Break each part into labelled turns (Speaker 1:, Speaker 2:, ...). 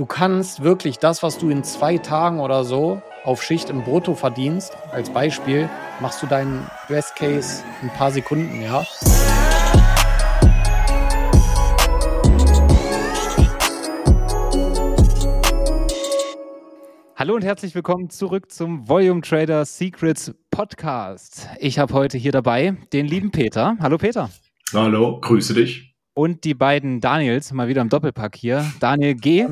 Speaker 1: du kannst wirklich das, was du in zwei Tagen oder so auf Schicht im Brutto verdienst, als Beispiel, machst du deinen Best Case in ein paar Sekunden, ja.
Speaker 2: Hallo und herzlich willkommen zurück zum Volume Trader Secrets Podcast. Ich habe heute hier dabei den lieben Peter. Hallo Peter.
Speaker 3: Hallo, grüße dich.
Speaker 2: Und die beiden Daniels, mal wieder im Doppelpack hier. Daniel G.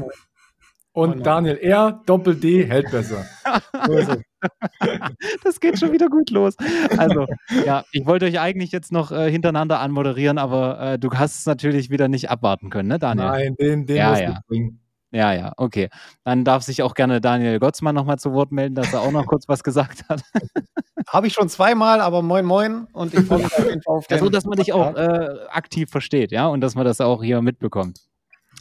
Speaker 4: Und Daniel R, Doppel D, hält besser.
Speaker 2: das geht schon wieder gut los. Also, ja, ich wollte euch eigentlich jetzt noch äh, hintereinander anmoderieren, aber äh, du hast es natürlich wieder nicht abwarten können, ne, Daniel?
Speaker 4: Nein, den, den
Speaker 2: ja,
Speaker 4: musst
Speaker 2: ja.
Speaker 4: du bringen.
Speaker 2: Ja, ja, okay. Dann darf sich auch gerne Daniel Gottsmann nochmal zu Wort melden, dass er auch noch kurz was gesagt hat.
Speaker 1: Habe ich schon zweimal, aber moin moin und ich freue mich auf jeden Fall auf den
Speaker 2: Also, dass man dich auch äh, aktiv versteht, ja, und dass man das auch hier mitbekommt.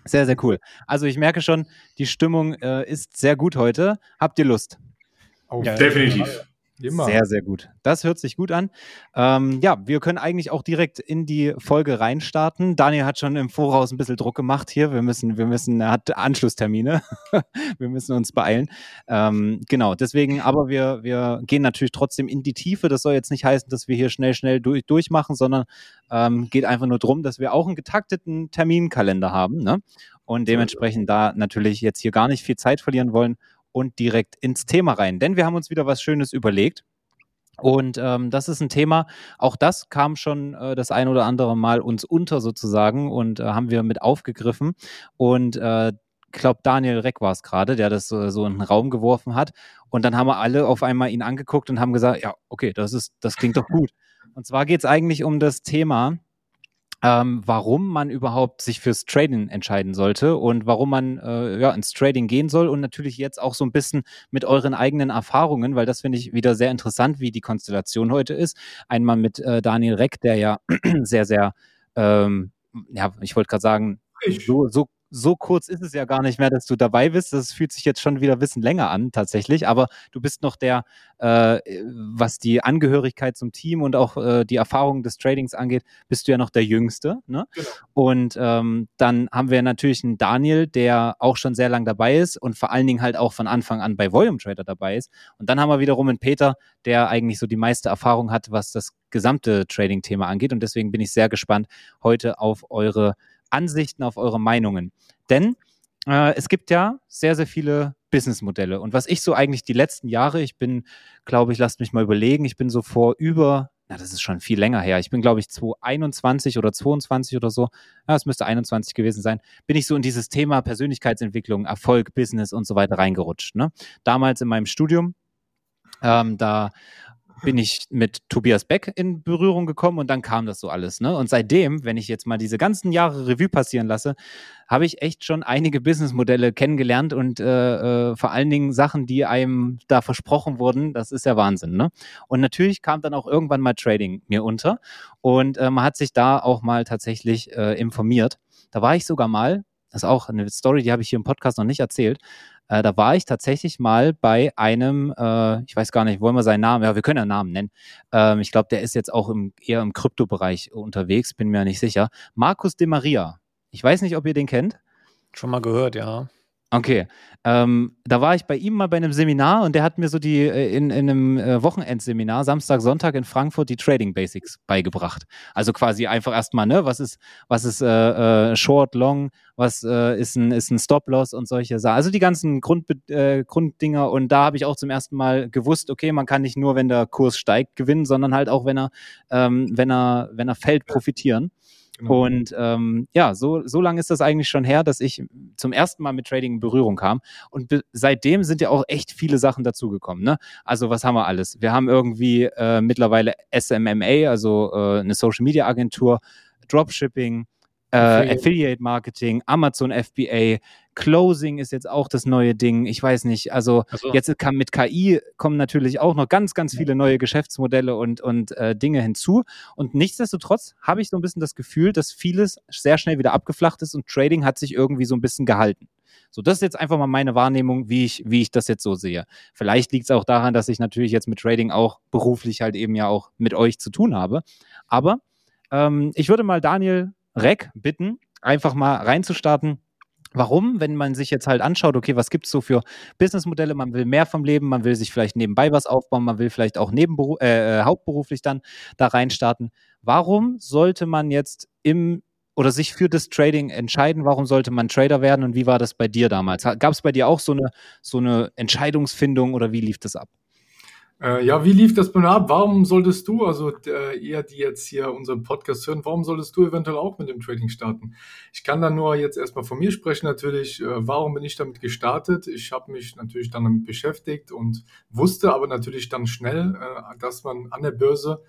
Speaker 2: Sehr, sehr cool. Also ich merke schon, die Stimmung äh, ist sehr gut heute. Habt ihr Lust?
Speaker 4: Auf
Speaker 1: Ja,
Speaker 3: Definitiv.
Speaker 4: Immer.
Speaker 2: Sehr, sehr gut. Das hört sich gut an. Ähm, ja, wir können eigentlich auch direkt in die Folge reinstarten. Daniel hat schon im Voraus ein bisschen Druck gemacht hier. Wir müssen, wir müssen, er hat Anschlusstermine. wir müssen uns beeilen. Ähm, genau, deswegen, aber wir, wir gehen natürlich trotzdem in die Tiefe. Das soll jetzt nicht heißen, dass wir hier schnell, schnell durch, durchmachen, sondern ähm, geht einfach nur darum, dass wir auch einen getakteten Terminkalender haben. Ne? Und dementsprechend da natürlich jetzt hier gar nicht viel Zeit verlieren wollen und direkt ins Thema rein. Denn wir haben uns wieder was Schönes überlegt. Und ähm, das ist ein Thema, auch das kam schon äh, das ein oder andere Mal uns unter sozusagen und äh, haben wir mit aufgegriffen. Und äh, ich glaube, Daniel Reck war es gerade, der das so, so in den Raum geworfen hat. Und dann haben wir alle auf einmal ihn angeguckt und haben gesagt, ja, okay, das ist, das klingt doch gut. Und zwar geht es eigentlich um das Thema, ähm, warum man überhaupt sich fürs Trading entscheiden sollte und warum man äh, ja, ins Trading gehen soll und natürlich jetzt auch so ein bisschen mit euren eigenen Erfahrungen, weil das finde ich wieder sehr interessant, wie die Konstellation heute ist. Einmal mit äh, Daniel Reck, der ja sehr, sehr, ähm, ja, ich wollte gerade sagen, so, so, so kurz ist es ja gar nicht mehr, dass du dabei bist. Das fühlt sich jetzt schon wieder ein bisschen länger an, tatsächlich. Aber du bist noch der, äh, was die Angehörigkeit zum Team und auch äh, die Erfahrung des Tradings angeht, bist du ja noch der Jüngste. Ne?
Speaker 4: Genau.
Speaker 2: Und ähm, dann haben wir natürlich einen Daniel, der auch schon sehr lang dabei ist und vor allen Dingen halt auch von Anfang an bei Volume Trader dabei ist. Und dann haben wir wiederum einen Peter, der eigentlich so die meiste Erfahrung hat, was das gesamte Trading-Thema angeht. Und deswegen bin ich sehr gespannt heute auf eure Ansichten, auf eure Meinungen. Denn äh, es gibt ja sehr, sehr viele Businessmodelle. Und was ich so eigentlich die letzten Jahre, ich bin, glaube ich, lasst mich mal überlegen, ich bin so vor über, na, das ist schon viel länger her, ich bin, glaube ich, 2021 oder 22 oder so, ja, es müsste 21 gewesen sein, bin ich so in dieses Thema Persönlichkeitsentwicklung, Erfolg, Business und so weiter reingerutscht. Ne? Damals in meinem Studium, ähm, da bin ich mit Tobias Beck in Berührung gekommen und dann kam das so alles. Ne? Und seitdem, wenn ich jetzt mal diese ganzen Jahre Revue passieren lasse, habe ich echt schon einige Businessmodelle kennengelernt und äh, äh, vor allen Dingen Sachen, die einem da versprochen wurden. Das ist ja Wahnsinn. Ne? Und natürlich kam dann auch irgendwann mal Trading mir unter und äh, man hat sich da auch mal tatsächlich äh, informiert. Da war ich sogar mal, das ist auch eine Story, die habe ich hier im Podcast noch nicht erzählt. Äh, da war ich tatsächlich mal bei einem, äh, ich weiß gar nicht, wollen wir seinen Namen, ja, wir können ja Namen nennen. Ähm, ich glaube, der ist jetzt auch im, eher im Kryptobereich unterwegs, bin mir nicht sicher. Markus de Maria. Ich weiß nicht, ob ihr den kennt.
Speaker 1: Schon mal gehört, ja.
Speaker 2: Okay, ähm, da war ich bei ihm mal bei einem Seminar und der hat mir so die äh, in, in einem äh, Wochenendseminar Samstag, Sonntag in Frankfurt die Trading Basics beigebracht. Also quasi einfach erstmal, ne, was ist was ist äh, äh, Short, Long, was äh, ist ein ist ein Stop Loss und solche Sachen. Also die ganzen Grund, äh, Grunddinger und da habe ich auch zum ersten Mal gewusst, okay, man kann nicht nur, wenn der Kurs steigt, gewinnen, sondern halt auch, wenn er ähm, wenn er wenn er fällt, profitieren.
Speaker 4: Genau.
Speaker 2: Und ähm, ja, so, so lange ist das eigentlich schon her, dass ich zum ersten Mal mit Trading in Berührung kam. Und seitdem sind ja auch echt viele Sachen dazugekommen. Ne? Also was haben wir alles? Wir haben irgendwie äh, mittlerweile SMMA, also äh, eine Social Media Agentur, Dropshipping, äh,
Speaker 4: Affiliate.
Speaker 2: Affiliate Marketing, Amazon FBA, Closing ist jetzt auch das neue Ding. Ich weiß nicht, also
Speaker 1: Also,
Speaker 2: Jetzt kam mit KI kommen natürlich auch noch ganz, ganz viele neue Geschäftsmodelle und, und äh, Dinge hinzu. Und nichtsdestotrotz habe ich so ein bisschen das Gefühl, dass vieles sehr schnell wieder abgeflacht ist und Trading hat sich irgendwie so ein bisschen gehalten. So, das ist jetzt einfach mal meine Wahrnehmung, wie ich, wie ich das jetzt so sehe. Vielleicht liegt es auch daran, dass ich natürlich jetzt mit Trading auch beruflich halt eben ja auch mit euch zu tun habe. Aber ähm, ich würde mal Daniel Reck bitten, einfach mal reinzustarten. Warum? Wenn man sich jetzt halt anschaut, okay, was gibt es so für Businessmodelle? Man will mehr vom Leben, man will sich vielleicht nebenbei was aufbauen, man will vielleicht auch nebenberu äh, äh hauptberuflich dann da reinstarten. Warum sollte man jetzt im oder sich für das Trading entscheiden? Warum sollte man Trader werden und wie war das bei dir damals? Gab es bei dir auch so eine, so eine Entscheidungsfindung oder wie lief das ab?
Speaker 4: Äh, ja, wie lief das bei mir ab? Warum solltest du, also äh, ihr, die jetzt hier unseren Podcast hören, warum solltest du eventuell auch mit dem Trading starten? Ich kann da nur jetzt erstmal von mir sprechen natürlich. Äh, warum bin ich damit gestartet? Ich habe mich natürlich dann damit beschäftigt und wusste aber natürlich dann schnell, äh, dass man an der Börse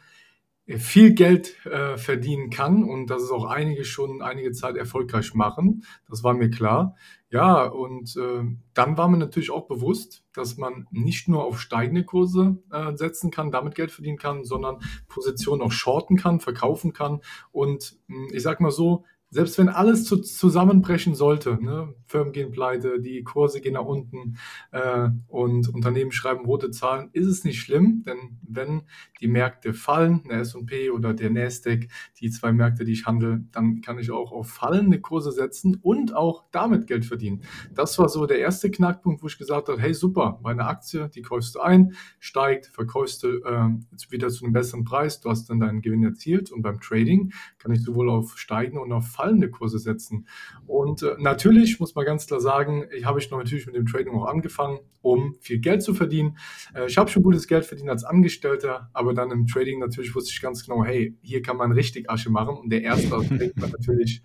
Speaker 4: viel Geld äh, verdienen kann und dass es auch einige schon einige Zeit erfolgreich machen. Das war mir klar. Ja, und äh, dann war mir natürlich auch bewusst, dass man nicht nur auf steigende Kurse äh, setzen kann, damit Geld verdienen kann, sondern Positionen auch shorten kann, verkaufen kann. Und hm, ich sag mal so, selbst wenn alles zu, zusammenbrechen sollte, ne, Firmen gehen pleite, die Kurse gehen nach unten äh, und Unternehmen schreiben rote Zahlen, ist es nicht schlimm, denn wenn die Märkte fallen, der S&P oder der Nasdaq, die zwei Märkte, die ich handle, dann kann ich auch auf fallende Kurse setzen und auch damit Geld verdienen. Das war so der erste Knackpunkt, wo ich gesagt habe, hey super, meine Aktie, die kaufst du ein, steigt, verkaufst du äh, wieder zu einem besseren Preis, du hast dann deinen Gewinn erzielt und beim Trading kann ich sowohl auf steigende und auf fallende Kurse setzen. Und äh, natürlich muss man ganz klar sagen, ich habe ich natürlich mit dem Trading auch angefangen, um viel Geld zu verdienen. Äh, ich habe schon gutes Geld verdient als Angestellter, aber dann im Trading natürlich wusste ich ganz genau, hey, hier kann man richtig Asche machen. Und der erste war natürlich,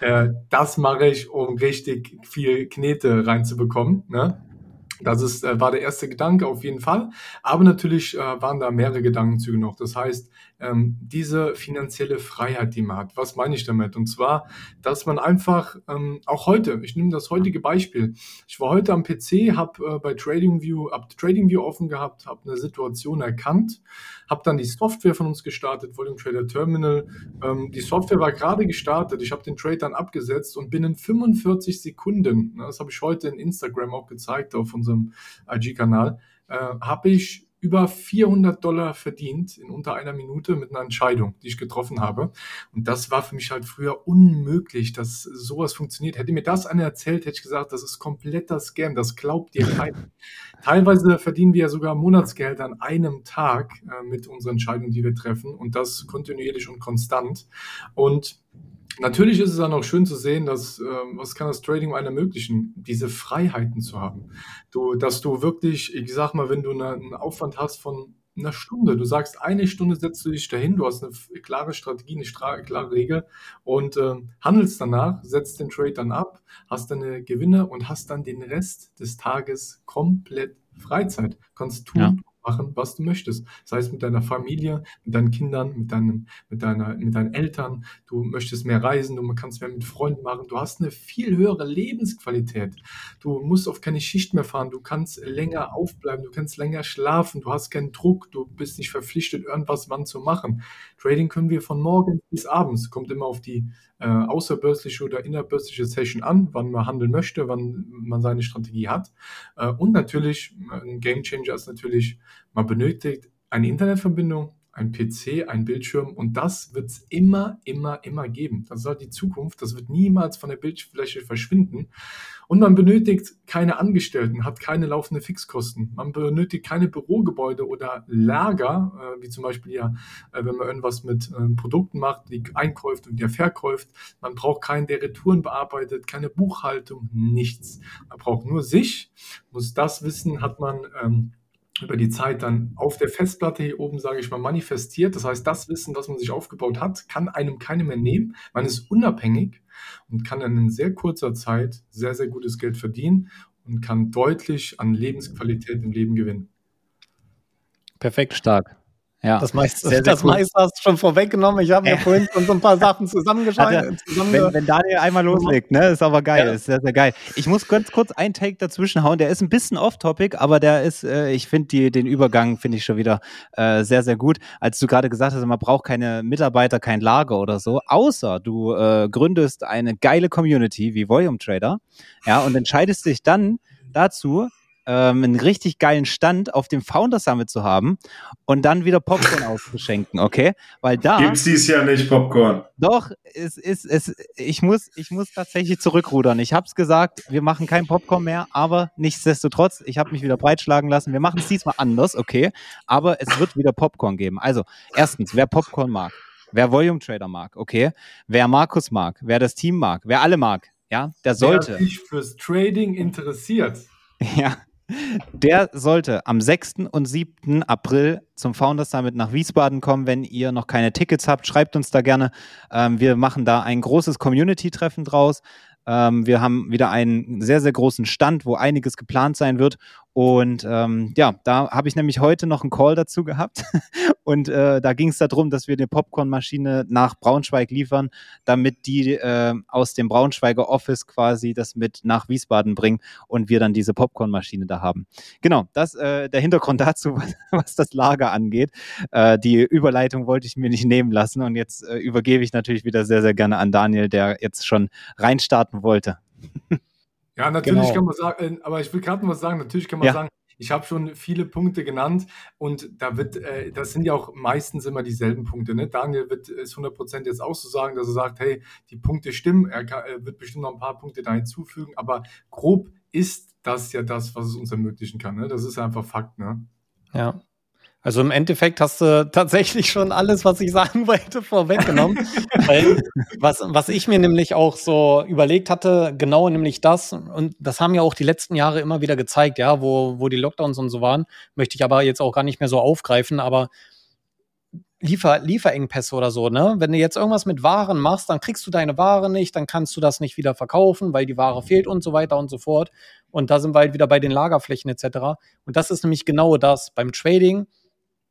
Speaker 4: äh, das mache ich, um richtig viel Knete reinzubekommen. Ne? Das ist, äh, war der erste Gedanke auf jeden Fall. Aber natürlich äh, waren da mehrere Gedankenzüge noch. Das heißt, ähm, diese finanzielle Freiheit, die man hat. Was meine ich damit? Und zwar, dass man einfach ähm, auch heute, ich nehme das heutige Beispiel. Ich war heute am PC, habe äh, bei TradingView, hab TradingView offen gehabt, habe eine Situation erkannt, habe dann die Software von uns gestartet, Volume Trader Terminal. Ähm, die Software war gerade gestartet. Ich habe den Trade dann abgesetzt und binnen 45 Sekunden, ne, das habe ich heute in Instagram auch gezeigt auf unserem IG-Kanal, äh, habe ich über 400 Dollar verdient in unter einer Minute mit einer Entscheidung, die ich getroffen habe. Und das war für mich halt früher unmöglich, dass sowas funktioniert. Hätte mir das einer erzählt, hätte ich gesagt, das ist kompletter Scam, das glaubt dir keiner. Teilweise verdienen wir ja sogar Monatsgeld an einem Tag äh, mit unseren Entscheidungen, die wir treffen und das kontinuierlich und konstant. Und Natürlich ist es dann auch schön zu sehen, dass, äh, was kann das Trading einem ermöglichen, diese Freiheiten zu haben. Du, dass du wirklich, ich sag mal, wenn du eine, einen Aufwand hast von einer Stunde, du sagst, eine Stunde setzt du dich dahin, du hast eine klare Strategie, eine klare Regel und äh, handelst danach, setzt den Trade dann ab, hast deine Gewinne und hast dann den Rest des Tages komplett Freizeit. Kannst tun, ja machen, was du möchtest. Sei es mit deiner Familie, mit deinen Kindern, mit deinen, mit deiner, mit deinen Eltern. Du möchtest mehr reisen, du kannst mehr mit Freunden machen. Du hast eine viel höhere Lebensqualität. Du musst auf keine Schicht mehr fahren. Du kannst länger aufbleiben. Du kannst länger schlafen. Du hast keinen Druck. Du bist nicht verpflichtet, irgendwas wann zu machen. Trading können wir von morgens bis abends. Kommt immer auf die äh, außerbörsliche oder innerbörsliche Session an, wann man handeln möchte, wann man seine Strategie hat. Äh, und natürlich, ein Game Changer ist natürlich, man benötigt eine Internetverbindung, ein PC, ein Bildschirm und das wird es immer, immer, immer geben. Das ist halt die Zukunft. Das wird niemals von der Bildfläche verschwinden. Und man benötigt keine Angestellten, hat keine laufenden Fixkosten. Man benötigt keine Bürogebäude oder Lager, äh, wie zum Beispiel ja, äh, wenn man irgendwas mit äh, Produkten macht, die einkauft und die verkauft. Man braucht keinen, der Retouren bearbeitet, keine Buchhaltung, nichts. Man braucht nur sich, muss das wissen, hat man ähm, über die Zeit dann auf der Festplatte hier oben, sage ich mal, manifestiert. Das heißt, das Wissen, was man sich aufgebaut hat, kann einem keiner mehr nehmen. Man ist unabhängig und kann dann in sehr kurzer Zeit sehr, sehr gutes Geld verdienen und kann deutlich an Lebensqualität im Leben gewinnen.
Speaker 2: Perfekt stark. Ja,
Speaker 1: das meiste, sehr, sehr das cool. meiste hast du schon vorweggenommen. Ich habe mir vorhin schon so ein paar Sachen zusammengeschaltet.
Speaker 2: Also, wenn, wenn, Daniel einmal loslegt, ne, ist aber geil, ja. ist sehr, sehr geil. Ich muss ganz kurz einen Take dazwischen hauen. Der ist ein bisschen off-topic, aber der ist, äh, ich finde den Übergang finde ich schon wieder äh, sehr, sehr gut. Als du gerade gesagt hast, man braucht keine Mitarbeiter, kein Lager oder so, außer du äh, gründest eine geile Community wie Volume Trader, ja, und entscheidest dich dann dazu, ähm, einen richtig geilen Stand auf dem Founder Summit zu haben und dann wieder Popcorn auszuschenken, okay? Weil da.
Speaker 3: Gibt's dies Jahr nicht Popcorn?
Speaker 2: Doch, es ist, es, ich muss, ich muss tatsächlich zurückrudern. Ich hab's gesagt, wir machen kein Popcorn mehr, aber nichtsdestotrotz, ich habe mich wieder breitschlagen lassen. Wir machen es diesmal anders, okay? Aber es wird wieder Popcorn geben. Also, erstens, wer Popcorn mag, wer Volume Trader mag, okay? Wer Markus mag, wer das Team mag, wer alle mag, ja, der sollte.
Speaker 4: Wer sich fürs Trading interessiert.
Speaker 2: Ja, der sollte am 6. und 7. April zum Founders Summit nach Wiesbaden kommen. Wenn ihr noch keine Tickets habt, schreibt uns da gerne. Ähm, wir machen da ein großes Community-Treffen draus. Ähm, wir haben wieder einen sehr, sehr großen Stand, wo einiges geplant sein wird. Und ähm, ja, da habe ich nämlich heute noch einen Call dazu gehabt. Und äh, da ging es darum, dass wir eine Popcornmaschine nach Braunschweig liefern, damit die äh, aus dem Braunschweiger Office quasi das mit nach Wiesbaden bringen und wir dann diese Popcornmaschine da haben. Genau, das äh, der Hintergrund dazu, was, was das Lager angeht. Äh, die Überleitung wollte ich mir nicht nehmen lassen und jetzt äh, übergebe ich natürlich wieder sehr, sehr gerne an Daniel, der jetzt schon reinstarten wollte.
Speaker 4: Ja, natürlich genau. kann man sagen, äh, aber ich will gerade noch was sagen, natürlich kann man ja. sagen, ich habe schon viele Punkte genannt und da wird, äh, das sind ja auch meistens immer dieselben Punkte. Ne? Daniel wird es 100% jetzt auch so sagen, dass er sagt, hey, die Punkte stimmen, er, kann, er wird bestimmt noch ein paar Punkte da hinzufügen, aber grob ist das ja das, was es uns ermöglichen kann. Ne? Das ist einfach Fakt. Ne?
Speaker 1: Ja. Also im Endeffekt hast du tatsächlich schon alles, was ich sagen wollte, vorweggenommen. Was, was ich mir nämlich auch so überlegt hatte, genau nämlich das, und das haben ja auch die letzten Jahre immer wieder gezeigt, ja, wo, wo die Lockdowns und so waren, möchte ich aber jetzt auch gar nicht mehr so aufgreifen, aber Liefer, Lieferengpässe oder so, ne? Wenn du jetzt irgendwas mit Waren machst, dann kriegst du deine Ware nicht, dann kannst du das nicht wieder verkaufen, weil die Ware fehlt und so weiter und so fort. Und da sind wir halt wieder bei den Lagerflächen etc. Und das ist nämlich genau das beim Trading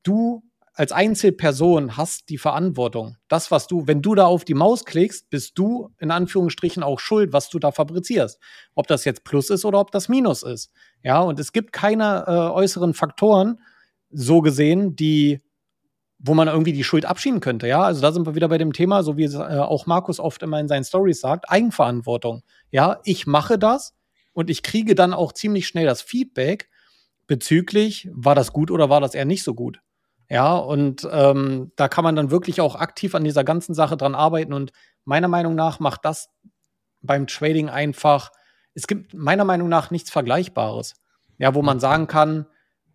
Speaker 1: du als Einzelperson hast die Verantwortung. Das, was du, wenn du da auf die Maus klickst, bist du in Anführungsstrichen auch schuld, was du da fabrizierst. Ob das jetzt Plus ist oder ob das Minus ist. Ja, und es gibt keine äh, äußeren Faktoren, so gesehen, die, wo man irgendwie die Schuld abschieben könnte. Ja, also da sind wir wieder bei dem Thema, so wie es äh, auch Markus oft immer in seinen Stories sagt, Eigenverantwortung. Ja, ich mache das und ich kriege dann auch ziemlich schnell das Feedback bezüglich, war das gut oder war das eher nicht so gut. Ja, und ähm, da kann man dann wirklich auch aktiv an dieser ganzen Sache dran arbeiten. Und meiner Meinung nach macht das beim Trading einfach, es gibt meiner Meinung nach nichts Vergleichbares. Ja, wo man sagen kann,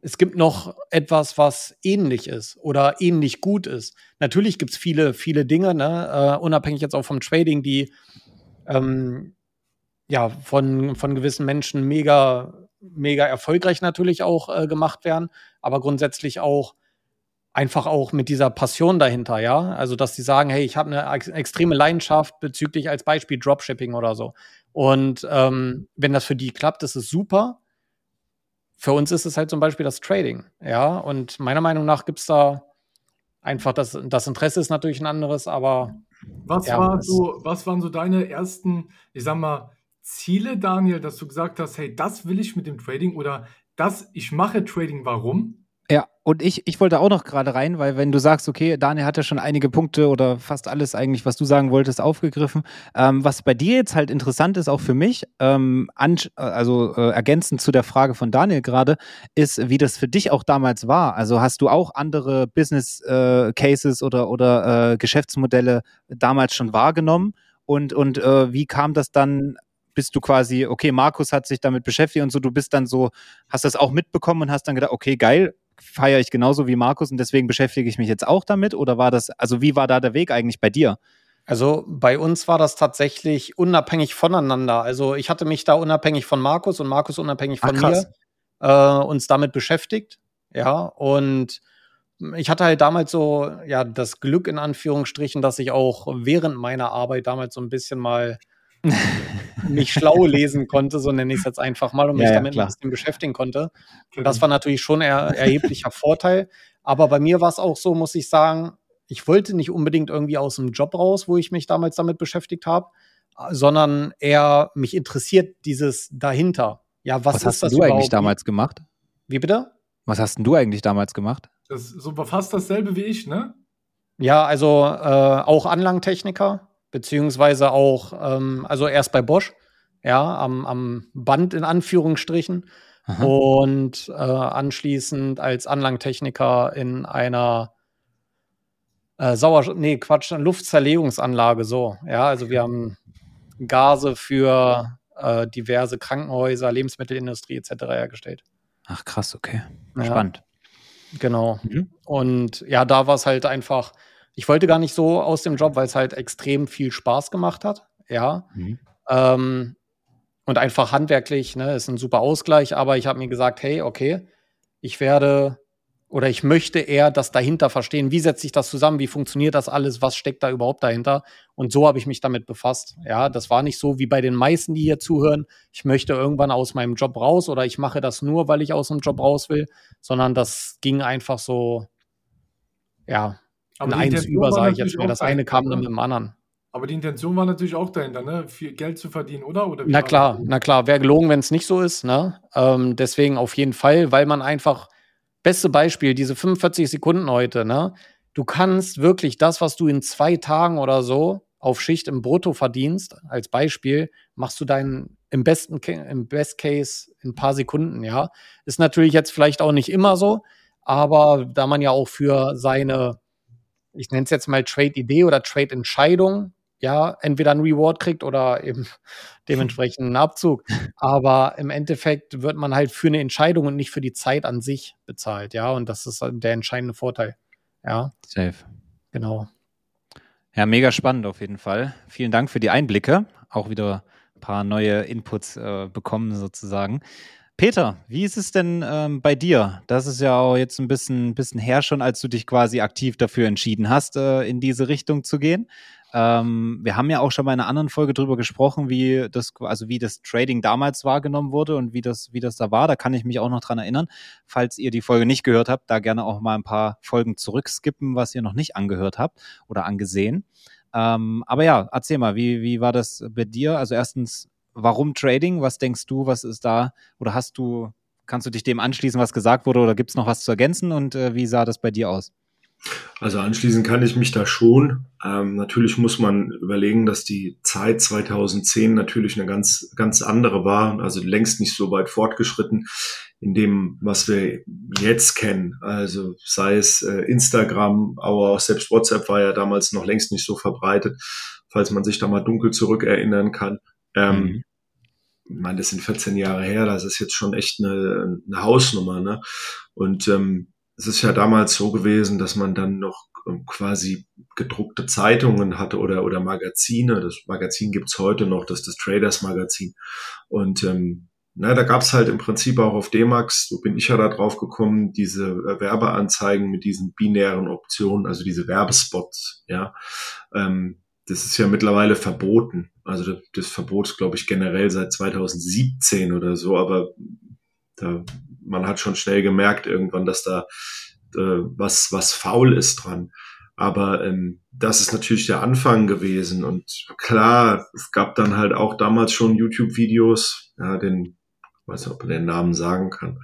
Speaker 1: es gibt noch etwas, was ähnlich ist oder ähnlich gut ist. Natürlich gibt es viele, viele Dinge, ne, uh, unabhängig jetzt auch vom Trading, die ähm, ja von, von gewissen Menschen mega, mega erfolgreich natürlich auch äh, gemacht werden, aber grundsätzlich auch einfach auch mit dieser Passion dahinter, ja. Also, dass sie sagen, hey, ich habe eine ex extreme Leidenschaft bezüglich als Beispiel Dropshipping oder so. Und ähm, wenn das für die klappt, ist es super. Für uns ist es halt zum Beispiel das Trading, ja. Und meiner Meinung nach gibt es da einfach das, das Interesse ist natürlich ein anderes, aber.
Speaker 4: Was, ja, war so, was waren so deine ersten, ich sag mal, Ziele, Daniel, dass du gesagt hast, hey, das will ich mit dem Trading oder das, ich mache Trading, warum?
Speaker 2: Ja, und ich, ich wollte auch noch gerade rein, weil wenn du sagst, okay, Daniel hat ja schon einige Punkte oder fast alles eigentlich, was du sagen wolltest, aufgegriffen. Ähm, was bei dir jetzt halt interessant ist, auch für mich, ähm, also äh, ergänzend zu der Frage von Daniel gerade, ist, wie das für dich auch damals war. Also hast du auch andere Business äh, Cases oder, oder äh, Geschäftsmodelle damals schon wahrgenommen? Und, und äh, wie kam das dann bist du quasi, okay, Markus hat sich damit beschäftigt und so, du bist dann so, hast das auch mitbekommen und hast dann gedacht, okay, geil, feiere ich genauso wie Markus und deswegen beschäftige ich mich jetzt auch damit? Oder war das, also wie war da der Weg eigentlich bei dir?
Speaker 1: Also bei uns war das tatsächlich unabhängig voneinander. Also ich hatte mich da unabhängig von Markus und Markus unabhängig von Ach, mir äh, uns damit beschäftigt. Ja, und ich hatte halt damals so, ja, das Glück in Anführungsstrichen, dass ich auch während meiner Arbeit damals so ein bisschen mal mich schlau lesen konnte, so nenne ich es jetzt einfach mal, und mich ja, ja, damit klar. ein bisschen beschäftigen konnte. Und das war natürlich schon ein erheblicher Vorteil. Aber bei mir war es auch so, muss ich sagen, ich wollte nicht unbedingt irgendwie aus dem Job raus, wo ich mich damals damit beschäftigt habe, sondern eher mich interessiert dieses dahinter. Ja, was, was
Speaker 2: hast du überhaupt? eigentlich damals gemacht?
Speaker 1: Wie bitte?
Speaker 2: Was hast denn du eigentlich damals gemacht?
Speaker 4: Das ist so fast dasselbe wie ich, ne?
Speaker 1: Ja, also äh, auch Anlangtechniker beziehungsweise auch, ähm, also erst bei Bosch, ja, am, am Band in Anführungsstrichen. Aha. und äh, anschließend als Anlangtechniker in einer äh, Sauerstoff, nee, Quatsch, Luftzerlegungsanlage so. Ja, also wir haben Gase für äh, diverse Krankenhäuser, Lebensmittelindustrie etc. hergestellt.
Speaker 2: Ach krass, okay. Spannend.
Speaker 1: Ja, genau. Mhm. Und ja, da war es halt einfach, ich wollte gar nicht so aus dem Job, weil es halt extrem viel Spaß gemacht hat. Ja. Mhm. Ähm, und einfach handwerklich, ne, ist ein super Ausgleich, aber ich habe mir gesagt, hey, okay, ich werde oder ich möchte eher das dahinter verstehen. Wie setzt sich das zusammen? Wie funktioniert das alles? Was steckt da überhaupt dahinter? Und so habe ich mich damit befasst. Ja, das war nicht so wie bei den meisten, die hier zuhören. Ich möchte irgendwann aus meinem Job raus oder ich mache das nur, weil ich aus dem Job raus will, sondern das ging einfach so, ja,
Speaker 4: Aber
Speaker 1: in eins über, sage ich jetzt mal. Das eine kam dann mit dem anderen.
Speaker 4: Aber die Intention war natürlich auch dahinter, ne? Viel Geld zu verdienen, oder? oder
Speaker 1: na klar, na klar. Wäre gelogen, wenn es nicht so ist, ne? Ähm, deswegen auf jeden Fall, weil man einfach beste Beispiel, diese 45 Sekunden heute, ne? Du kannst wirklich das, was du in zwei Tagen oder so auf Schicht im Brutto verdienst, als Beispiel, machst du deinen im besten, im Best Case in ein paar Sekunden, ja. Ist natürlich jetzt vielleicht auch nicht immer so, aber da man ja auch für seine, ich nenne es jetzt mal Trade-Idee oder Trade-Entscheidung, ja, entweder einen Reward kriegt oder eben dementsprechend einen Abzug. Aber im Endeffekt wird man halt für eine Entscheidung und nicht für die Zeit an sich bezahlt, ja. Und das ist der entscheidende Vorteil. Ja.
Speaker 2: Safe.
Speaker 1: Genau.
Speaker 2: Ja, mega spannend auf jeden Fall. Vielen Dank für die Einblicke. Auch wieder ein paar neue Inputs äh, bekommen sozusagen. Peter, wie ist es denn ähm, bei dir? Das ist ja auch jetzt ein bisschen, bisschen her schon, als du dich quasi aktiv dafür entschieden hast, äh, in diese Richtung zu gehen. Ähm, wir haben ja auch schon mal in einer anderen Folge drüber gesprochen, wie das, also wie das Trading damals wahrgenommen wurde und wie das, wie das da war. Da kann ich mich auch noch dran erinnern. Falls ihr die Folge nicht gehört habt, da gerne auch mal ein paar Folgen zurückskippen, was ihr noch nicht angehört habt oder angesehen. Ähm, aber ja, erzähl mal, wie, wie war das bei dir? Also erstens, warum Trading? Was denkst du, was ist da? Oder hast du, kannst du dich dem anschließen, was gesagt wurde, oder gibt es noch was zu ergänzen? Und äh, wie sah das bei dir aus?
Speaker 3: Also anschließend kann ich mich da schon. Ähm, natürlich muss man überlegen, dass die Zeit 2010 natürlich eine ganz, ganz andere war, also längst nicht so weit fortgeschritten in dem, was wir jetzt kennen. Also sei es äh, Instagram, aber auch selbst WhatsApp war ja damals noch längst nicht so verbreitet, falls man sich da mal dunkel zurückerinnern kann. Ähm, mhm. Ich meine, das sind 14 Jahre her, das ist jetzt schon echt eine, eine Hausnummer. Ne? Und ähm, es ist ja damals so gewesen, dass man dann noch ähm, quasi gedruckte Zeitungen hatte oder, oder Magazine. Das Magazin gibt's heute noch, das ist das Traders Magazin. Und ähm, na, da gab's halt im Prinzip auch auf D-Max, so bin ich ja da drauf gekommen, diese äh, Werbeanzeigen mit diesen binären Optionen, also diese Werbespots, ja. Ähm, das ist ja mittlerweile verboten. Also das, das Verbot ist, glaube ich, generell seit 2017 oder so, aber da man hat schon schnell gemerkt irgendwann, dass da äh, was, was faul ist dran. Aber ähm, das ist natürlich der Anfang gewesen. Und klar, es gab dann halt auch damals schon YouTube-Videos, ja, den, ich weiß nicht, ob man den Namen sagen kann.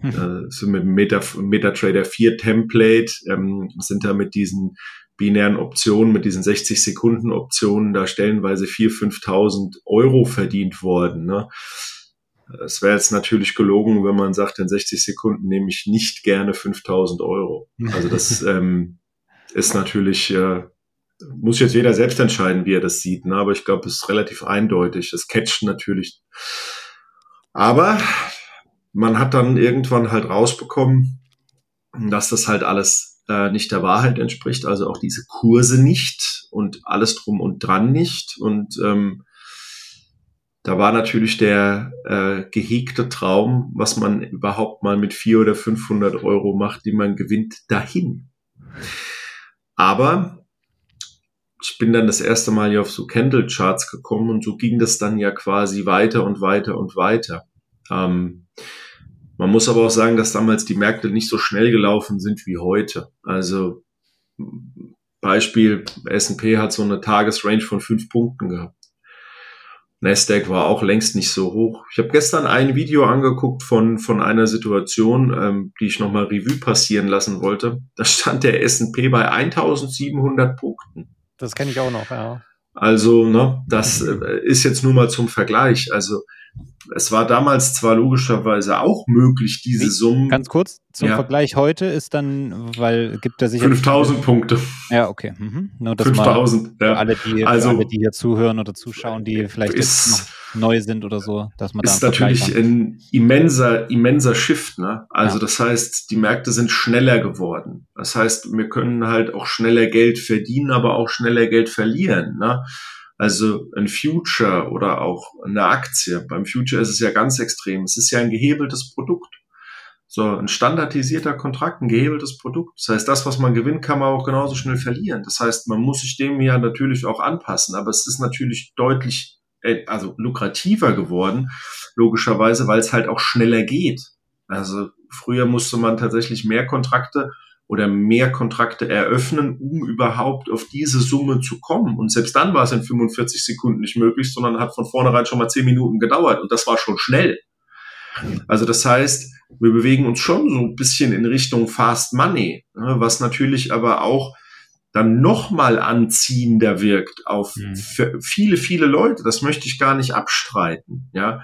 Speaker 3: Hm. Äh, so mit dem Meta, MetaTrader 4 Template ähm, sind da mit diesen binären Optionen, mit diesen 60 Sekunden Optionen da stellenweise 4.000, 5.000 Euro verdient worden. Ne? Es wäre jetzt natürlich gelogen, wenn man sagt, in 60 Sekunden nehme ich nicht gerne 5000 Euro. Also das ähm, ist natürlich, äh, muss jetzt jeder selbst entscheiden, wie er das sieht. Ne? Aber ich glaube, es ist relativ eindeutig. Das catcht natürlich. Aber man hat dann irgendwann halt rausbekommen, dass das halt alles äh, nicht der Wahrheit entspricht. Also auch diese Kurse nicht und alles drum und dran nicht. Und ähm, da war natürlich der äh, gehegte Traum, was man überhaupt mal mit vier oder 500 Euro macht, die man gewinnt, dahin. Aber ich bin dann das erste Mal hier auf so Candle Charts gekommen und so ging das dann ja quasi weiter und weiter und weiter. Ähm, man muss aber auch sagen, dass damals die Märkte nicht so schnell gelaufen sind wie heute. Also Beispiel, S&P hat so eine Tagesrange von fünf Punkten gehabt. Nasdaq war auch längst nicht so hoch. Ich habe gestern ein Video angeguckt von, von einer Situation, ähm, die ich nochmal Revue passieren lassen wollte. Da stand der S&P bei 1700 Punkten.
Speaker 1: Das kenne ich auch noch, ja.
Speaker 3: Also, ne, das äh, ist jetzt nur mal zum Vergleich. Also, es war damals zwar logischerweise auch möglich, diese Summen.
Speaker 2: Ganz kurz, zum ja. Vergleich heute ist dann, weil gibt er sicher.
Speaker 3: 5000 Punkte.
Speaker 2: Ja, okay. Mhm.
Speaker 3: Nur, 5000,
Speaker 2: ja. Alle, die, also, alle, die hier zuhören oder zuschauen, die vielleicht ist, neu sind oder so, dass man
Speaker 3: da. Ist natürlich ein immenser, immenser Shift, ne? Also, ja. das heißt, die Märkte sind schneller geworden. Das heißt, wir können halt auch schneller Geld verdienen, aber auch schneller Geld verlieren, ne? Also ein Future oder auch eine Aktie. Beim Future ist es ja ganz extrem. Es ist ja ein gehebeltes Produkt. So, ein standardisierter Kontrakt, ein gehebeltes Produkt. Das heißt, das, was man gewinnt, kann man auch genauso schnell verlieren. Das heißt, man muss sich dem ja natürlich auch anpassen. Aber es ist natürlich deutlich, äh, also lukrativer geworden, logischerweise, weil es halt auch schneller geht. Also früher musste man tatsächlich mehr Kontrakte oder mehr Kontrakte eröffnen, um überhaupt auf diese Summe zu kommen. Und selbst dann war es in 45 Sekunden nicht möglich, sondern hat von vornherein schon mal 10 Minuten gedauert. Und das war schon schnell. Also das heißt, wir bewegen uns schon so ein bisschen in Richtung Fast Money, ne, was natürlich aber auch dann nochmal anziehender wirkt auf mhm. viele, viele Leute. Das möchte ich gar nicht abstreiten. Ja,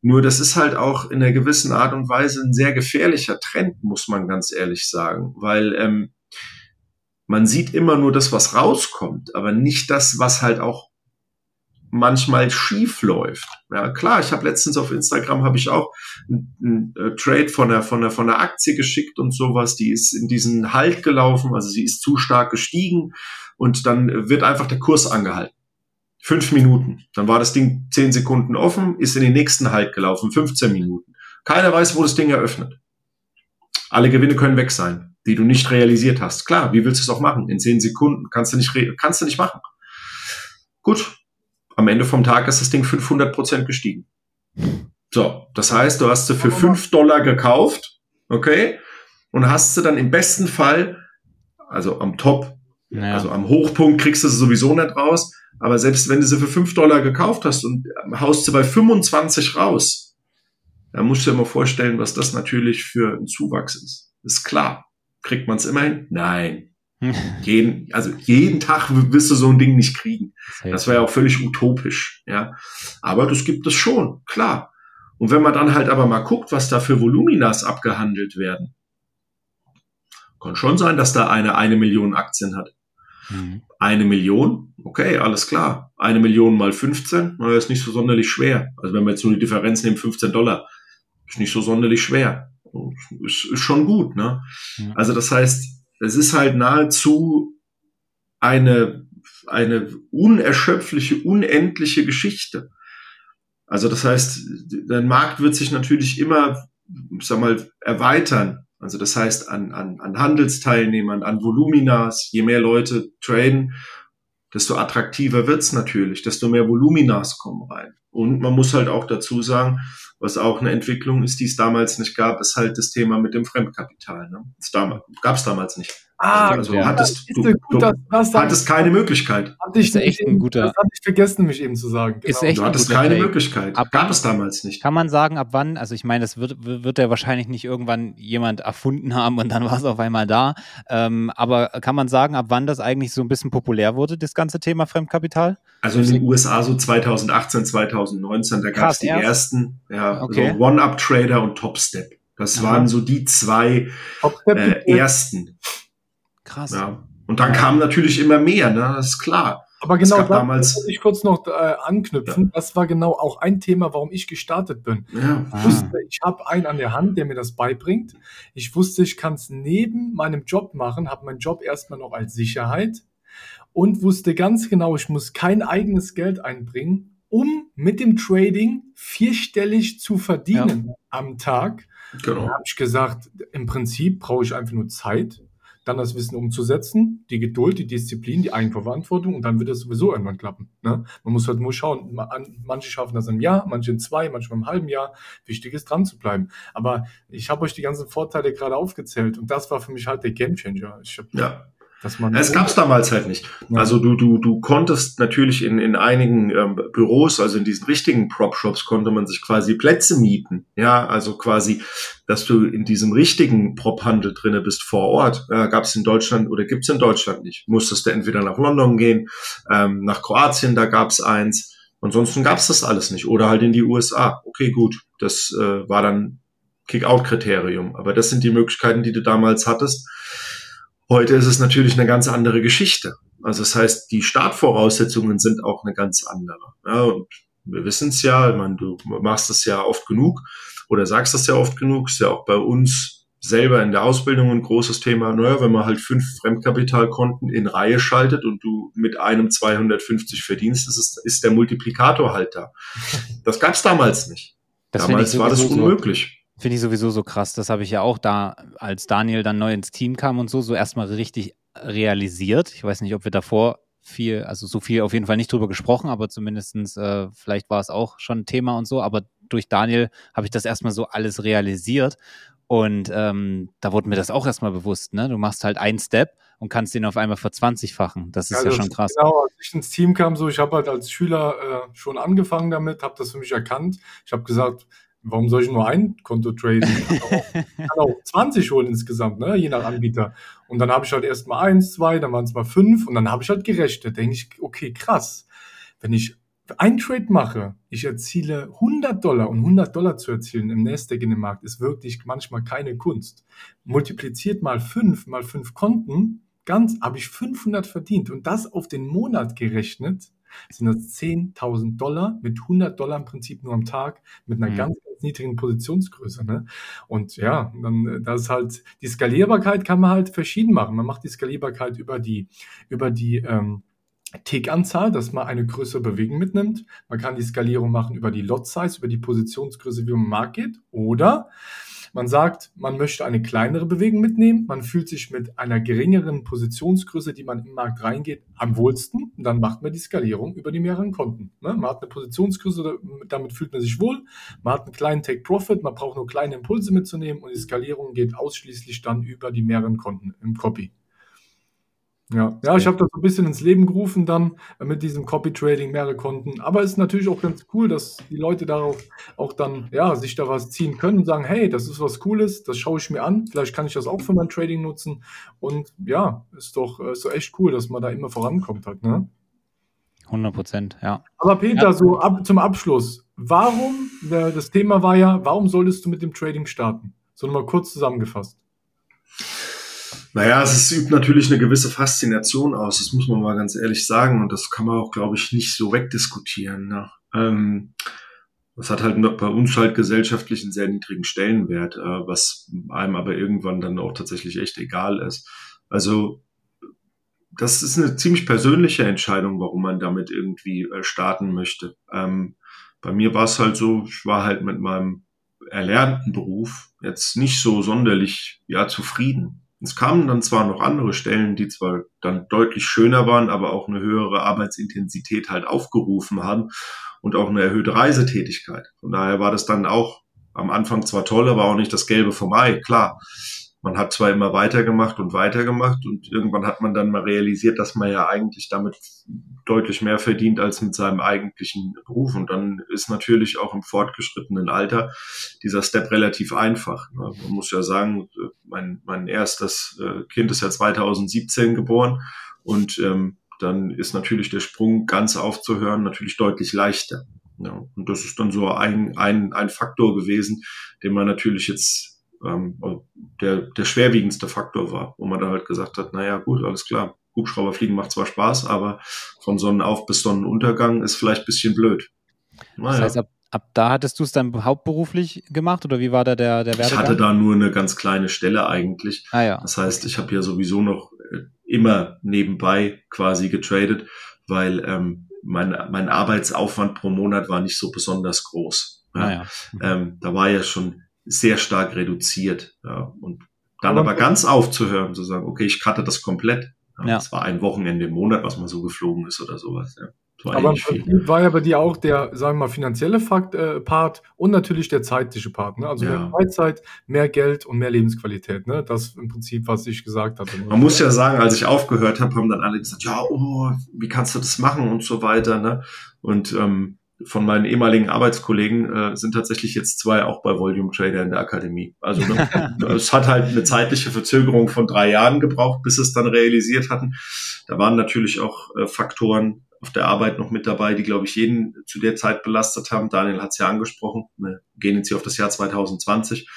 Speaker 3: nur das ist halt auch in einer gewissen Art und Weise ein sehr gefährlicher Trend, muss man ganz ehrlich sagen, weil ähm, man sieht immer nur das, was rauskommt, aber nicht das, was halt auch manchmal schief läuft. Ja, klar, ich habe letztens auf Instagram habe ich auch einen, äh, Trade von der von der von der Aktie geschickt und sowas, die ist in diesen Halt gelaufen, also sie ist zu stark gestiegen und dann wird einfach der Kurs angehalten. Fünf Minuten. Dann war das Ding zehn Sekunden offen, ist in den nächsten Halt gelaufen, 15 Minuten. Keiner weiß, wo das Ding eröffnet. Alle Gewinne können weg sein, die du nicht realisiert hast. Klar, wie willst du es auch machen? In zehn Sekunden kannst du nicht, kannst du nicht machen. Gut. Am Ende vom Tag ist das Ding 500 Prozent gestiegen. So. Das heißt, du hast sie für fünf Dollar gekauft. Okay. Und hast sie dann im besten Fall, also am Top, naja. also am Hochpunkt kriegst du sie sowieso nicht raus aber selbst wenn du sie für 5 Dollar gekauft hast und haust sie bei 25 raus, dann musst du dir mal vorstellen, was das natürlich für ein Zuwachs ist. Ist klar. Kriegt man es immerhin? Nein. jeden, also jeden Tag wirst du so ein Ding nicht kriegen. Das wäre ja auch völlig utopisch, ja. Aber das gibt es schon, klar. Und wenn man dann halt aber mal guckt, was da für Voluminas abgehandelt werden, kann schon sein, dass da eine eine Million Aktien hat. Mhm. Eine Million, okay, alles klar. Eine Million mal 15, na, ist nicht so sonderlich schwer. Also wenn wir jetzt nur die Differenz nehmen, 15 Dollar, ist nicht so sonderlich schwer. Ist, ist schon gut, ne? Mhm. Also das heißt, es ist halt nahezu eine, eine unerschöpfliche, unendliche Geschichte. Also das heißt, der Markt wird sich natürlich immer, sag mal, erweitern. Also das heißt an, an, an Handelsteilnehmern, an Voluminas, je mehr Leute traden, desto attraktiver wird's natürlich, desto mehr Voluminas kommen rein. Und man muss halt auch dazu sagen, was auch eine Entwicklung ist, die es damals nicht gab, ist halt das Thema mit dem Fremdkapital. Ne? Das damals, gab es damals nicht.
Speaker 4: Ah, also ja. hattest, du,
Speaker 3: gut, du das, hattest keine Möglichkeit.
Speaker 4: Hatte ich, ist echt ein guter, das hatte ich vergessen, mich eben zu sagen.
Speaker 2: Genau. Ist echt
Speaker 3: du hattest keine Take. Möglichkeit.
Speaker 2: Ab, Gab es damals nicht. Kann man sagen, ab wann, also ich meine, das wird, wird ja wahrscheinlich nicht irgendwann jemand erfunden haben und dann war es auf einmal da. Ähm, aber kann man sagen, ab wann das eigentlich so ein bisschen populär wurde, das ganze Thema Fremdkapital?
Speaker 3: Also in den USA so 2018, 2019, da gab es die erst? ersten, ja, okay. so One-Up-Trader und Top-Step. Das Aha. waren so die zwei äh, ersten.
Speaker 2: Krass. Ja.
Speaker 3: Und dann kamen natürlich immer mehr, ne? das ist klar.
Speaker 4: Aber genau da damals muss ich kurz noch äh, anknüpfen. Ja. Das war genau auch ein Thema, warum ich gestartet bin. Ja. Ich wusste, ich habe einen an der Hand, der mir das beibringt. Ich wusste, ich kann es neben meinem Job machen, habe meinen Job erstmal noch als Sicherheit und wusste ganz genau, ich muss kein eigenes Geld einbringen, um mit dem Trading vierstellig zu verdienen ja. am Tag. Genau. Da habe ich gesagt, im Prinzip brauche ich einfach nur Zeit dann das Wissen umzusetzen, die Geduld, die Disziplin, die Eigenverantwortung und dann wird es sowieso irgendwann klappen. Ne? Man muss halt nur schauen, manche schaffen das im Jahr, manche in zwei, manche im halben Jahr. Wichtig ist dran zu bleiben. Aber ich habe euch die ganzen Vorteile gerade aufgezählt und das war für mich halt der Gamechanger. Ich hab,
Speaker 3: ja. Dass man es gab es damals halt nicht. Ja. Also du, du, du konntest natürlich in, in einigen ähm, Büros, also in diesen richtigen Prop-Shops, konnte man sich quasi Plätze mieten. Ja, also quasi, dass du in diesem richtigen Prop-Handel drinne bist vor Ort. Äh, gab es in Deutschland oder gibt es in Deutschland nicht. Musstest du entweder nach London gehen, ähm, nach Kroatien, da gab es eins. Ansonsten gab es das alles nicht. Oder halt in die USA. Okay, gut, das äh, war dann Kick-Out-Kriterium. Aber das sind die Möglichkeiten, die du damals hattest. Heute ist es natürlich eine ganz andere Geschichte. Also das heißt, die Startvoraussetzungen sind auch eine ganz andere. Ja, und wir wissen es ja, ich meine, du machst das ja oft genug oder sagst das ja oft genug, ist ja auch bei uns selber in der Ausbildung ein großes Thema. Naja, wenn man halt fünf Fremdkapitalkonten in Reihe schaltet und du mit einem 250 verdienst, ist, ist der Multiplikator halt da. Das gab es damals nicht.
Speaker 2: Das damals war das unmöglich. Finde ich sowieso so krass. Das habe ich ja auch da, als Daniel dann neu ins Team kam und so, so erstmal richtig realisiert. Ich weiß nicht, ob wir davor viel, also so viel auf jeden Fall nicht drüber gesprochen, aber zumindestens äh, vielleicht war es auch schon ein Thema und so, aber durch Daniel habe ich das erstmal so alles realisiert und ähm, da wurde mir das auch erstmal bewusst, ne? Du machst halt einen Step und kannst den auf einmal verzwanzigfachen. Das ist ja, ja schon krass.
Speaker 4: Genau, als ich ins Team kam, so ich habe halt als Schüler äh, schon angefangen damit, habe das für mich erkannt. Ich habe gesagt, warum soll ich nur ein Konto traden? Ich kann auch, kann auch 20 holen insgesamt, ne? je nach Anbieter. Und dann habe ich halt erst mal eins, zwei, dann waren es mal fünf und dann habe ich halt gerechnet. Denke ich, okay, krass. Wenn ich ein Trade mache, ich erziele 100 Dollar und 100 Dollar zu erzielen im Nasdaq in dem Markt ist wirklich manchmal keine Kunst. Multipliziert mal fünf, mal fünf Konten, ganz habe ich 500 verdient und das auf den Monat gerechnet sind das 10.000 Dollar mit 100 Dollar im Prinzip nur am Tag mit einer mhm. ganz, ganz niedrigen Positionsgröße. Ne? Und ja, dann das ist halt die Skalierbarkeit kann man halt verschieden machen. Man macht die Skalierbarkeit über die über die ähm, Tick-Anzahl, dass man eine größere Bewegung mitnimmt. Man kann die Skalierung machen über die Lot-Size, über die Positionsgröße, wie man im Markt geht. Oder man sagt, man möchte eine kleinere Bewegung mitnehmen. Man fühlt sich mit einer geringeren Positionsgröße, die man im Markt reingeht, am wohlsten. Und dann macht man die Skalierung über die mehreren Konten. Ne? Man hat eine Positionsgröße, damit fühlt man sich wohl. Man hat einen kleinen Take-Profit. Man braucht nur kleine Impulse mitzunehmen. Und die Skalierung geht ausschließlich dann über die mehreren Konten im Copy. Ja, ja, ich habe das so ein bisschen ins Leben gerufen dann äh, mit diesem Copy Trading, mehrere Konten. Aber es ist natürlich auch ganz cool, dass die Leute darauf auch dann, ja, sich da was ziehen können und sagen, hey, das ist was Cooles, das schaue ich mir an, vielleicht kann ich das auch für mein Trading nutzen. Und ja, ist doch, ist doch echt cool, dass man da immer vorankommt halt, ne?
Speaker 2: 100 Prozent, ja.
Speaker 4: Aber Peter, ja. so ab, zum Abschluss, warum, das Thema war ja, warum solltest du mit dem Trading starten? So nochmal kurz zusammengefasst.
Speaker 3: Naja, es übt natürlich eine gewisse Faszination aus, das muss man mal ganz ehrlich sagen. Und das kann man auch, glaube ich, nicht so wegdiskutieren. Ne? Ähm, das hat halt bei uns halt gesellschaftlich einen sehr niedrigen Stellenwert, äh, was einem aber irgendwann dann auch tatsächlich echt egal ist. Also das ist eine ziemlich persönliche Entscheidung, warum man damit irgendwie äh, starten möchte. Ähm, bei mir war es halt so, ich war halt mit meinem erlernten Beruf jetzt nicht so sonderlich ja zufrieden. Es kamen dann zwar noch andere Stellen, die zwar dann deutlich schöner waren, aber auch eine höhere Arbeitsintensität halt aufgerufen haben und auch eine erhöhte Reisetätigkeit. Von daher war das dann auch am Anfang zwar toll, aber auch nicht das Gelbe vom Ei, klar man hat zwar immer weitergemacht und weitergemacht und irgendwann hat man dann mal realisiert, dass man ja eigentlich damit deutlich mehr verdient als mit seinem eigentlichen Beruf. Und dann ist natürlich auch im fortgeschrittenen Alter dieser Step relativ einfach. Ne? Man muss ja sagen, mein, mein erstes äh, Kind ist ja 2017 geboren und ähm, dann ist natürlich der Sprung ganz aufzuhören natürlich deutlich leichter. Ja, und das ist dann so ein, ein, ein Faktor gewesen, den man natürlich jetzt ähm, der, der schwerwiegendste Faktor war, wo man dann halt gesagt hat, naja, gut, alles klar, Hubschrauberfliegen macht zwar Spaß, aber von Sonnenauf bis Sonnenuntergang ist vielleicht bisschen blöd.
Speaker 2: Naja. Das heißt, ab, ab da hattest du es dann hauptberuflich gemacht oder wie war da der, der
Speaker 3: Werdegang? Ich hatte da nur eine ganz kleine Stelle eigentlich. Ah, ja. Das heißt, ich habe ja sowieso noch äh, immer nebenbei quasi getradet, weil ähm, mein, mein Arbeitsaufwand pro Monat war nicht so besonders groß. Ja. Ah, ja. Mhm. Ähm, da war ja schon sehr stark reduziert. Ja. Und dann aber, aber ganz aufzuhören, zu sagen, okay, ich cutte das komplett. Ja, ja. Das war ein Wochenende im Monat, was mal so geflogen ist oder sowas. Ja.
Speaker 4: Aber im war ja bei dir auch der, sagen wir mal, finanzielle Fakt, äh, Part und natürlich der zeitliche Part. Ne? Also ja. mehr Freizeit, mehr Geld und mehr Lebensqualität. Ne? Das im Prinzip, was ich gesagt hatte.
Speaker 3: Man muss ja sagen, als ich aufgehört habe, haben dann alle gesagt, ja, oh, wie kannst du das machen und so weiter. Ne? Und ähm, von meinen ehemaligen Arbeitskollegen äh, sind tatsächlich jetzt zwei auch bei Volume Trader in der Akademie. Also ne, es hat halt eine zeitliche Verzögerung von drei Jahren gebraucht, bis es dann realisiert hatten. Da waren natürlich auch äh, Faktoren auf der Arbeit noch mit dabei, die, glaube ich, jeden zu der Zeit belastet haben. Daniel hat es ja angesprochen. Wir gehen jetzt hier auf das Jahr 2020.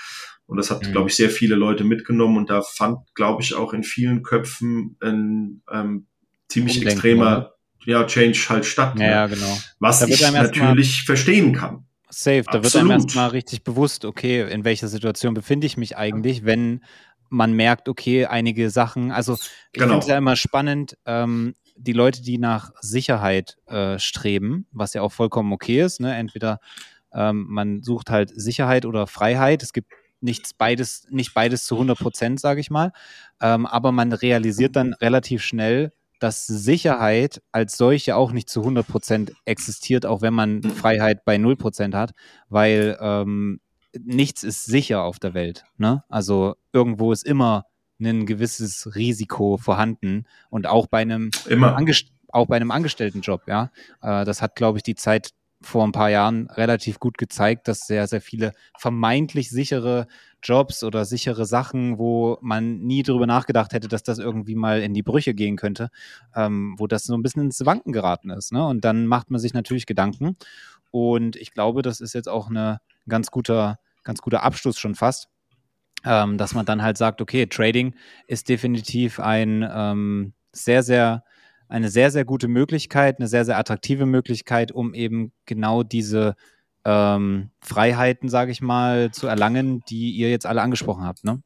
Speaker 3: Und das hat, mhm. glaube ich, sehr viele Leute mitgenommen. Und da fand, glaube ich, auch in vielen Köpfen ein ähm, ziemlich Umdenken, extremer ja, Change halt statt.
Speaker 2: Ja, ne? ja genau.
Speaker 3: Was ich natürlich verstehen kann.
Speaker 2: Safe, da Absolut. wird einem erstmal richtig bewusst, okay, in welcher Situation befinde ich mich eigentlich, wenn man merkt, okay, einige Sachen, also ich genau. finde es ja immer spannend, ähm, die Leute, die nach Sicherheit äh, streben, was ja auch vollkommen okay ist, ne? entweder ähm, man sucht halt Sicherheit oder Freiheit, es gibt nichts beides, nicht beides zu 100 Prozent, sage ich mal, ähm, aber man realisiert dann relativ schnell, dass Sicherheit als solche auch nicht zu 100 Prozent existiert, auch wenn man Freiheit bei 0 Prozent hat, weil ähm, nichts ist sicher auf der Welt. Ne? Also irgendwo ist immer ein gewisses Risiko vorhanden und auch bei einem
Speaker 3: immer.
Speaker 2: auch bei einem Angestelltenjob, ja. Äh, das hat, glaube ich, die Zeit vor ein paar Jahren relativ gut gezeigt, dass sehr, sehr viele vermeintlich sichere Jobs oder sichere Sachen, wo man nie drüber nachgedacht hätte, dass das irgendwie mal in die Brüche gehen könnte, ähm, wo das so ein bisschen ins Wanken geraten ist. Ne? Und dann macht man sich natürlich Gedanken. Und ich glaube, das ist jetzt auch eine ganz guter, ganz guter Abschluss schon fast. Ähm, dass man dann halt sagt, okay, Trading ist definitiv ein ähm, sehr, sehr eine sehr, sehr gute Möglichkeit, eine sehr, sehr attraktive Möglichkeit, um eben genau diese ähm, Freiheiten, sage ich mal, zu erlangen, die ihr jetzt alle angesprochen habt. Ne?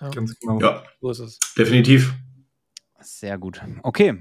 Speaker 3: Ja. Ganz genau. Ja, so ist es. Definitiv.
Speaker 2: Sehr gut. Okay,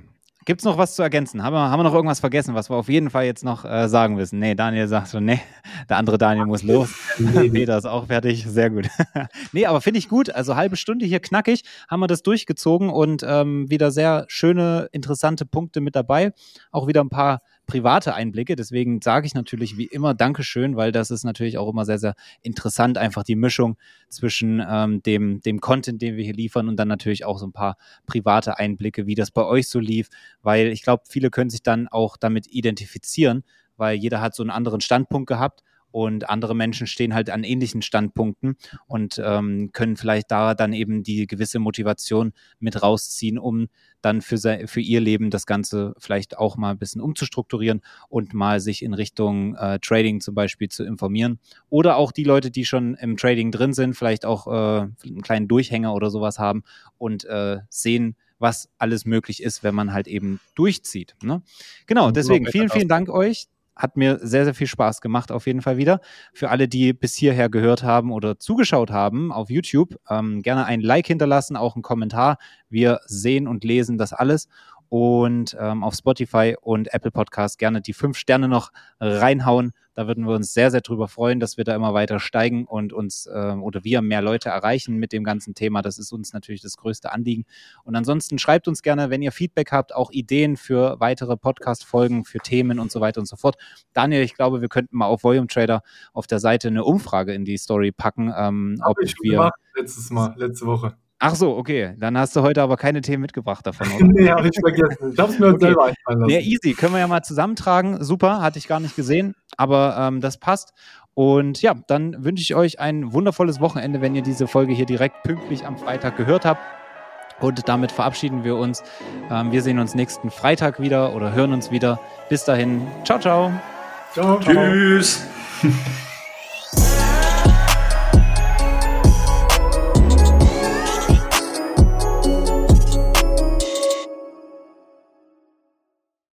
Speaker 2: Gibt es noch was zu ergänzen? Haben wir, haben wir noch irgendwas vergessen, was wir auf jeden Fall jetzt noch äh, sagen müssen? Nee, Daniel sagt schon, nee, der andere Daniel muss los. Peter ist auch fertig, sehr gut. nee, aber finde ich gut. Also halbe Stunde hier knackig, haben wir das durchgezogen und ähm, wieder sehr schöne, interessante Punkte mit dabei. Auch wieder ein paar private Einblicke. Deswegen sage ich natürlich wie immer Dankeschön, weil das ist natürlich auch immer sehr, sehr interessant, einfach die Mischung zwischen ähm, dem, dem Content, den wir hier liefern und dann natürlich auch so ein paar private Einblicke, wie das bei euch so lief, weil ich glaube, viele können sich dann auch damit identifizieren, weil jeder hat so einen anderen Standpunkt gehabt und andere Menschen stehen halt an ähnlichen Standpunkten und ähm, können vielleicht da dann eben die gewisse Motivation mit rausziehen, um dann für, für ihr Leben das Ganze vielleicht auch mal ein bisschen umzustrukturieren und mal sich in Richtung äh, Trading zum Beispiel zu informieren. Oder auch die Leute, die schon im Trading drin sind, vielleicht auch äh, einen kleinen Durchhänger oder sowas haben und äh, sehen, was alles möglich ist, wenn man halt eben durchzieht. Ne? Genau, deswegen vielen, vielen Dank euch hat mir sehr, sehr viel Spaß gemacht, auf jeden Fall wieder. Für alle, die bis hierher gehört haben oder zugeschaut haben auf YouTube, ähm, gerne ein Like hinterlassen, auch einen Kommentar. Wir sehen und lesen das alles und ähm, auf Spotify und Apple Podcast gerne die fünf Sterne noch reinhauen. Da würden wir uns sehr, sehr drüber freuen, dass wir da immer weiter steigen und uns äh, oder wir mehr Leute erreichen mit dem ganzen Thema. Das ist uns natürlich das größte Anliegen. Und ansonsten schreibt uns gerne, wenn ihr Feedback habt, auch Ideen für weitere Podcast-Folgen, für Themen und so weiter und so fort. Daniel, ich glaube, wir könnten mal auf Volume Trader auf der Seite eine Umfrage in die Story packen. Ähm,
Speaker 4: ob ich wir letztes Mal, letzte Woche.
Speaker 2: Ach so, okay. Dann hast du heute aber keine Themen mitgebracht davon.
Speaker 4: Oder? nee, habe ich vergessen. Ich habe es mir okay. selber einfallen lassen.
Speaker 2: Ja, easy. Können wir ja mal zusammentragen. Super, hatte ich gar nicht gesehen, aber ähm, das passt. Und ja, dann wünsche ich euch ein wundervolles Wochenende, wenn ihr diese Folge hier direkt pünktlich am Freitag gehört habt. Und damit verabschieden wir uns. Ähm, wir sehen uns nächsten Freitag wieder oder hören uns wieder. Bis dahin. Ciao, ciao.
Speaker 3: Ciao. ciao. Tschüss.